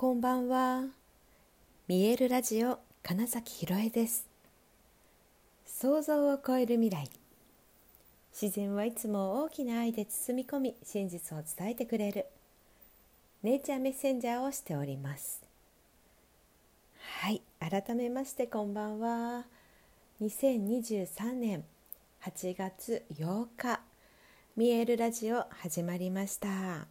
こんばんは。見えるラジオ金崎ひろえです。想像を超える未来。自然はいつも大きな愛で包み込み、真実を伝えてくれる。ネイチャーメッセンジャーをしております。はい、改めましてこんばんは。2023年8月8日、見えるラジオ始まりました。は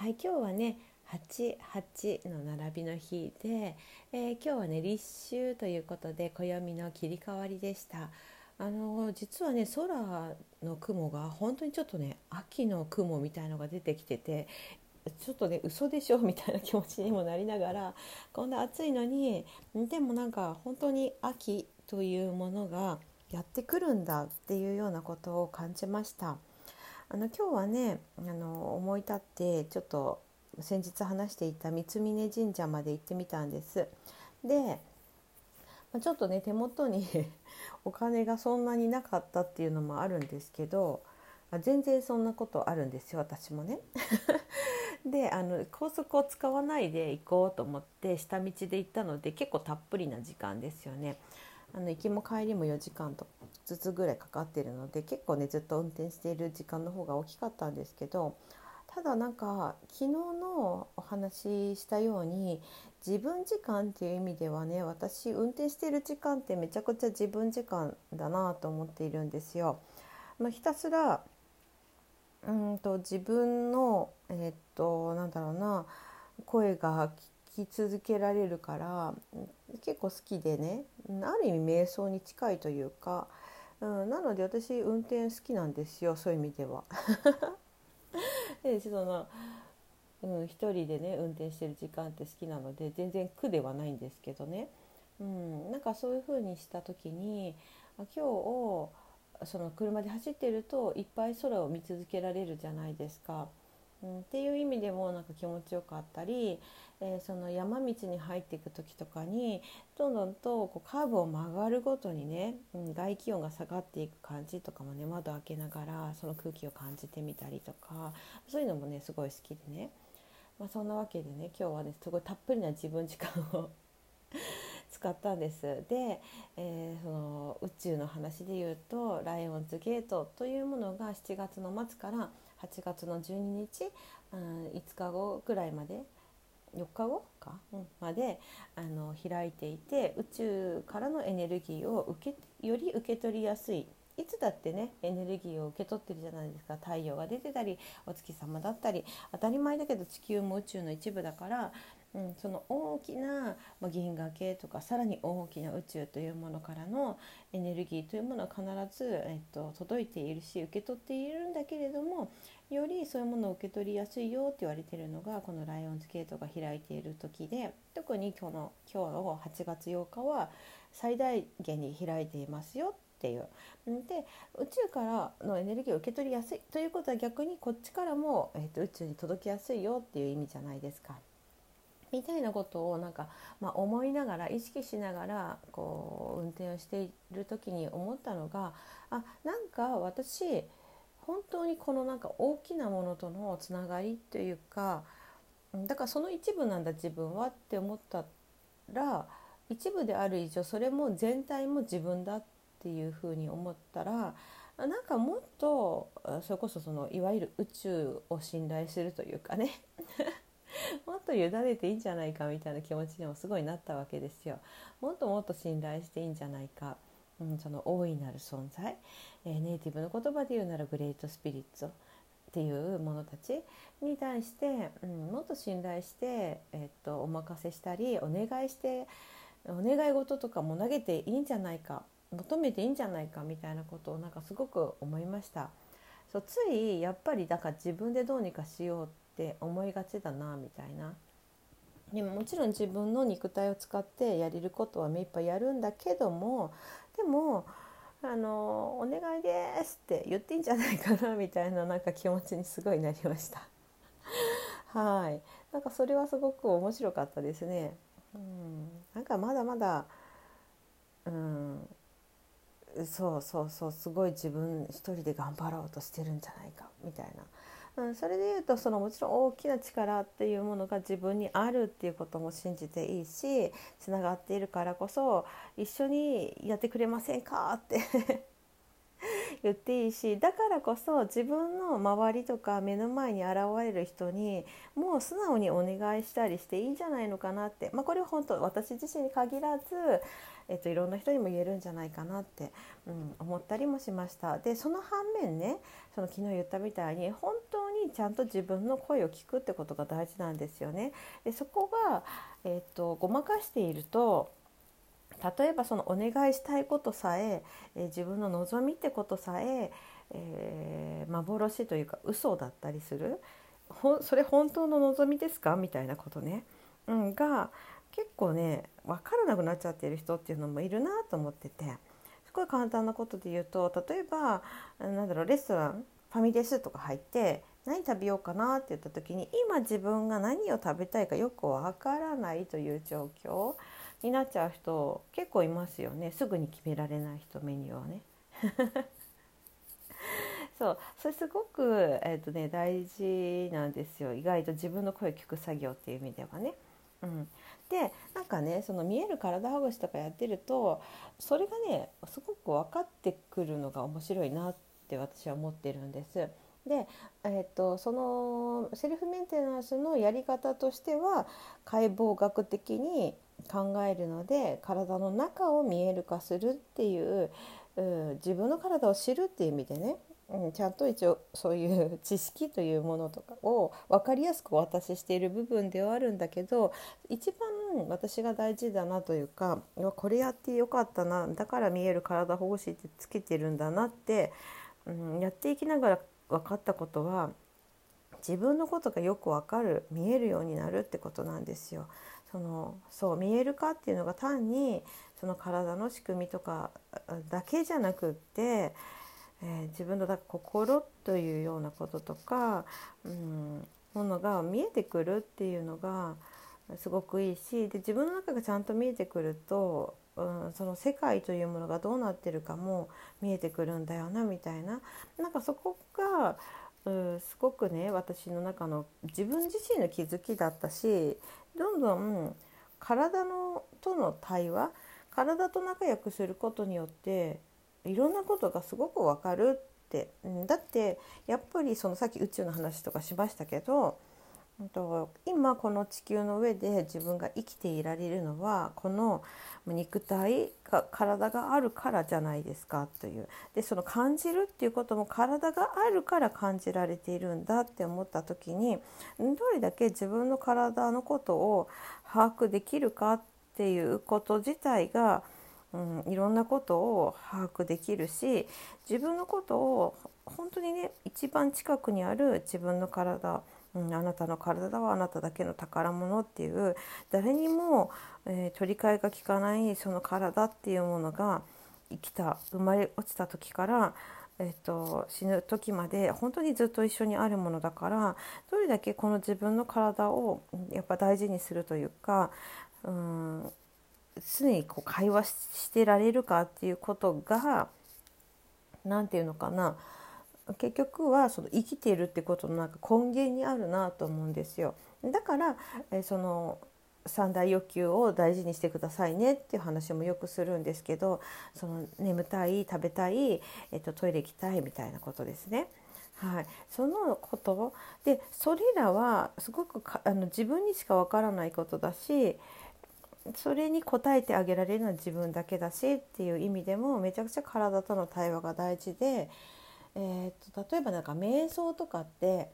い、今日はね。88の並びの日で、えー、今日はね立秋ということで暦の切り替わりでしたあの実はね空の雲が本当にちょっとね秋の雲みたいのが出てきててちょっとね嘘でしょみたいな気持ちにもなりながらこんな暑いのにでもなんか本当に秋というものがやってくるんだっていうようなことを感じました。あの今日はねあの思い立ってちょっと先日話していた三峯神社まで行ってみたんです。でちょっとね手元に お金がそんなになかったっていうのもあるんですけど全然そんなことあるんですよ私もね。であの高速を使わないで行こうと思って下道で行ったので結構たっぷりな時間ですよね。あの行きも帰りも4時間とずつぐらいかかってるので結構ねずっと運転している時間の方が大きかったんですけどただなんか昨日のお話ししたように自分時間っていう意味ではね私運転してる時間ってめちゃくちゃ自分時間だなと思っているんですよ。まあ、ひたすらうんと自分のえー、っとなんだろうな声が聞き続けられるから結構好きでねある意味瞑想に近いというか、うん、なので私運転好きなんですよそういう意味では。でその、うん、一人でね運転してる時間って好きなので全然苦ではないんですけどね、うん、なんかそういう風にした時に今日をその車で走ってるといっぱい空を見続けられるじゃないですか。うん、っていう意味でもなんか気持ちよかったり、えー、その山道に入っていく時とかにどんどんとこうカーブを曲がるごとにね、うん、外気温が下がっていく感じとかもね窓開けながらその空気を感じてみたりとかそういうのもねすごい好きでね、まあ、そんなわけでね今日はねすごいたっぷりな自分時間を 使ったんです。で、えー、その宇宙の話で言うとライオンズゲートというものが7月の末から8月の12日、うん、5日後ぐらいまで4日後か、うん、まであの開いていて宇宙からのエネルギーを受けより受け取りやすい。いつだってねエネルギーを受け取ってるじゃないですか。太陽が出てたりお月様だったり当たり前だけど地球も宇宙の一部だからうん、その大きな、ま、銀河系とかさらに大きな宇宙というものからのエネルギーというものは必ず、えっと、届いているし受け取っているんだけれどもよりそういうものを受け取りやすいよって言われているのがこのライオンズゲートが開いている時で特に今日の今日の8月8日は最大限に開いていますよっていう。で宇宙からのエネルギーを受け取りやすいということは逆にこっちからも、えっと宇宙に届きやすいよっていう意味じゃないですか。みたいなことをなんか、まあ、思いながら意識しながらこう運転をしている時に思ったのがあなんか私本当にこのなんか大きなものとのつながりというかだからその一部なんだ自分はって思ったら一部である以上それも全体も自分だっていうふうに思ったらなんかもっとそれこそそのいわゆる宇宙を信頼するというかね。もっと委ねていいんじゃないかみたいな気持ちにもすごいなったわけですよ。もっともっと信頼していいんじゃないか、うん、その大いなる存在、えー、ネイティブの言葉で言うならグレートスピリッツっていう者たちに対して、うん、もっと信頼して、えー、っとお任せしたりお願いしてお願い事とかも投げていいんじゃないか求めていいんじゃないかみたいなことをなんかすごく思いました。そうついやっぱりだから自分でどうにかしようって思いがちだなみたいな。でももちろん自分の肉体を使ってやれることは目いっぱいやるんだけどもでもあの「お願いです」って言っていいんじゃないかな みたいななんか気持ちにすごいなりました。はいなんかそれはすごく面白かったですね。うん、なんかまだまだ、うん、そうそうそうすごい自分一人で頑張ろうとしてるんじゃないかみたいなうん、それでいうとそのもちろん大きな力っていうものが自分にあるっていうことも信じていいしつながっているからこそ一緒にやってくれませんか？って言っていいしだからこそ自分の周りとか目の前に現れる人にもう素直にお願いしたりしていいんじゃないのかなって、まあ、これは本当私自身に限らず、えっと、いろんな人にも言えるんじゃないかなって、うん、思ったりもしました。でその反面ねその昨日言ったみたいに本当にちゃんと自分の声を聞くってことが大事なんですよね。でそこが、えっと、ごまかしていると例えばそのお願いしたいことさええ自分の望みってことさええー、幻というか嘘だったりする。ほそれ本当の望みですか？みたいなことね、うん、が結構ね分からなくなっちゃってる人っていうのもいるなと思ってて。すごい簡単なことで言うと例えばなんだろうレストランファミレスとか入って何食べようかなって言った時に今自分が何を食べたいかよくわからないという状況。になっちゃう人結構いますよねすぐに決められない人メニューをね。そうそれすごく、えーとね、大事なんですよ意外と自分の声を聞く作業っていう意味ではね。うん、でなんかねその見える体ほぐしとかやってるとそれがねすごく分かってくるのが面白いなって私は思ってるんです。で、えーと、そのセルフメンテナンスのやり方としては解剖学的に考えるので体の中を見える化するっていうう自分の体を知るっていう意味でね、うん、ちゃんと一応そういう知識というものとかを分かりやすくお渡ししている部分ではあるんだけど一番私が大事だなというかこれやってよかったなだから見える体保護士ってつけてるんだなって、うん、やっていきながら分かったことは自分のことがよく分かる見えるようになるってことなんですよ。そのそう見えるかっていうのが単にその体の仕組みとかだけじゃなくって、えー、自分のだ心というようなこととか、うん、ものが見えてくるっていうのがすごくいいしで自分の中がちゃんと見えてくると、うん、その世界というものがどうなってるかも見えてくるんだよなみたいな。なんかそこがうん、すごくね私の中の自分自身の気づきだったしどんどん体のとの対話体と仲良くすることによっていろんなことがすごくわかるって、うん、だってやっぱりそのさっき宇宙の話とかしましたけど今この地球の上で自分が生きていられるのはこの肉体が体があるからじゃないですかという。でその感じるっていうことも体があるから感じられているんだって思った時にどれだけ自分の体のことを把握できるかっていうこと自体が、うん、いろんなことを把握できるし自分のことを本当にね一番近くにある自分の体うん、あなたの体はあなただけの宝物っていう誰にも、えー、取り替えが効かないその体っていうものが生きた生まれ落ちた時から、えーと、死ぬ時まで本当にずっと一緒にあるものだからどれだけこの自分の体をやっぱ大事にするというかうん常にこう会話してられるかっていうことが何て言うのかな結局はその生きているってことのなんか根源にあるなと思うんですよ。だから、えその三大欲求を大事にしてくださいねっていう話もよくするんですけどその眠たい食べたい、えっと、トイレ行きたいみたいなことですね。はい、そのことでそれらはすごくあの自分にしかわからないことだしそれに応えてあげられるのは自分だけだしっていう意味でもめちゃくちゃ体との対話が大事でえーと、例えばなんか瞑想とかって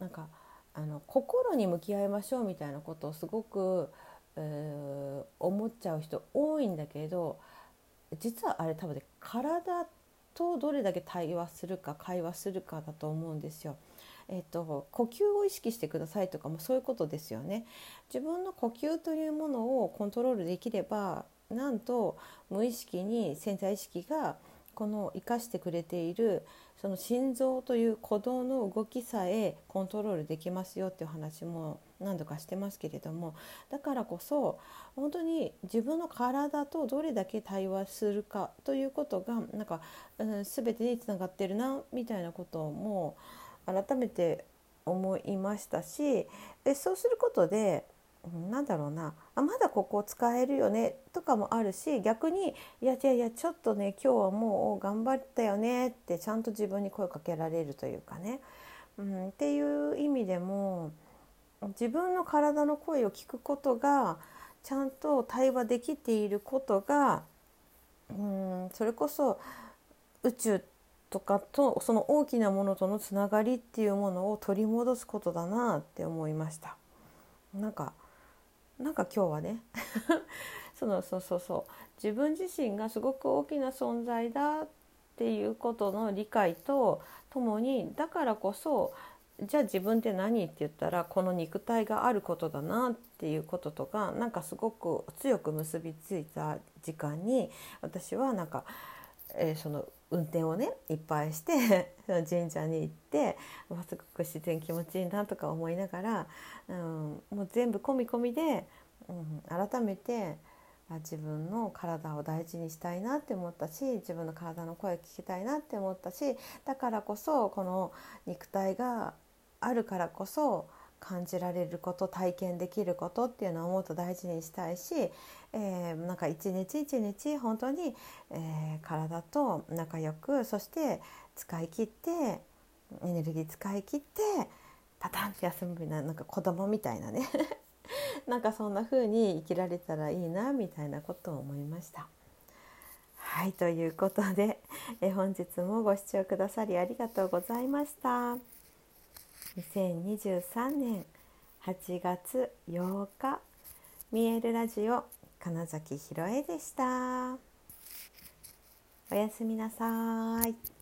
なんかあの心に向き合いましょうみたいなことをすごく、えー、思っちゃう人多いんだけど実はあれ多分ね体とどれだけ対話するか会話するかだと思うんですよ。えっと、呼吸を意識してくださいとかもそういうことですよね。自分の呼吸というものをコントロールできればなんと無意識に潜在意識がこの生かしてくれているその心臓という鼓動の動きさえコントロールできますよっていう話も何度かしてますけれどもだからこそ本当に自分の体とどれだけ対話するかということがなんか、うん、全てにつながってるなみたいなことも改めて思いましたしでそうすることでなんだろうな。あまだここ使えるよね。とかもあるし逆にいやいやいやちょっとね今日はもう頑張ったよね。ってちゃんと自分に声かけられるというかね、うん、っていう意味でも自分の体の声を聞くことがちゃんと対話できていることが、うん、それこそ宇宙とかとその大きなものとのつながりっていうものを取り戻すことだなって思いました。なんかなんか今日はねその そうそうそう。自分自身がすごく大きな存在だっていうことの理解とともにだからこそじゃあ自分って何って言ったらこの肉体があることだなっていうこととかなんかすごく強く結びついた時間に私はなんか、えー、その運転をねいっぱいして 神社に行ってすごく自然気持ちいいなとか思いながら、うん、もう全部込み込みで、うん、改めて自分の体を大事にしたいなって思ったし自分の体の声を聞きたいなって思ったしだからこそこの肉体があるからこそ感じられること体験できることっていうのをもっと大事にしたいし、えー、なんか一日一日本当に、えー、体と仲良くそして使い切ってエネルギー使い切ってパタンって休むみたいななんか子供みたいなね なんかそんな風に生きられたらいいなみたいなことを思いました。はいということで、え本日もご視聴くださりありがとうございました。2023年8月8日見えるラジオ金崎ひろえでした。おやすみなさい。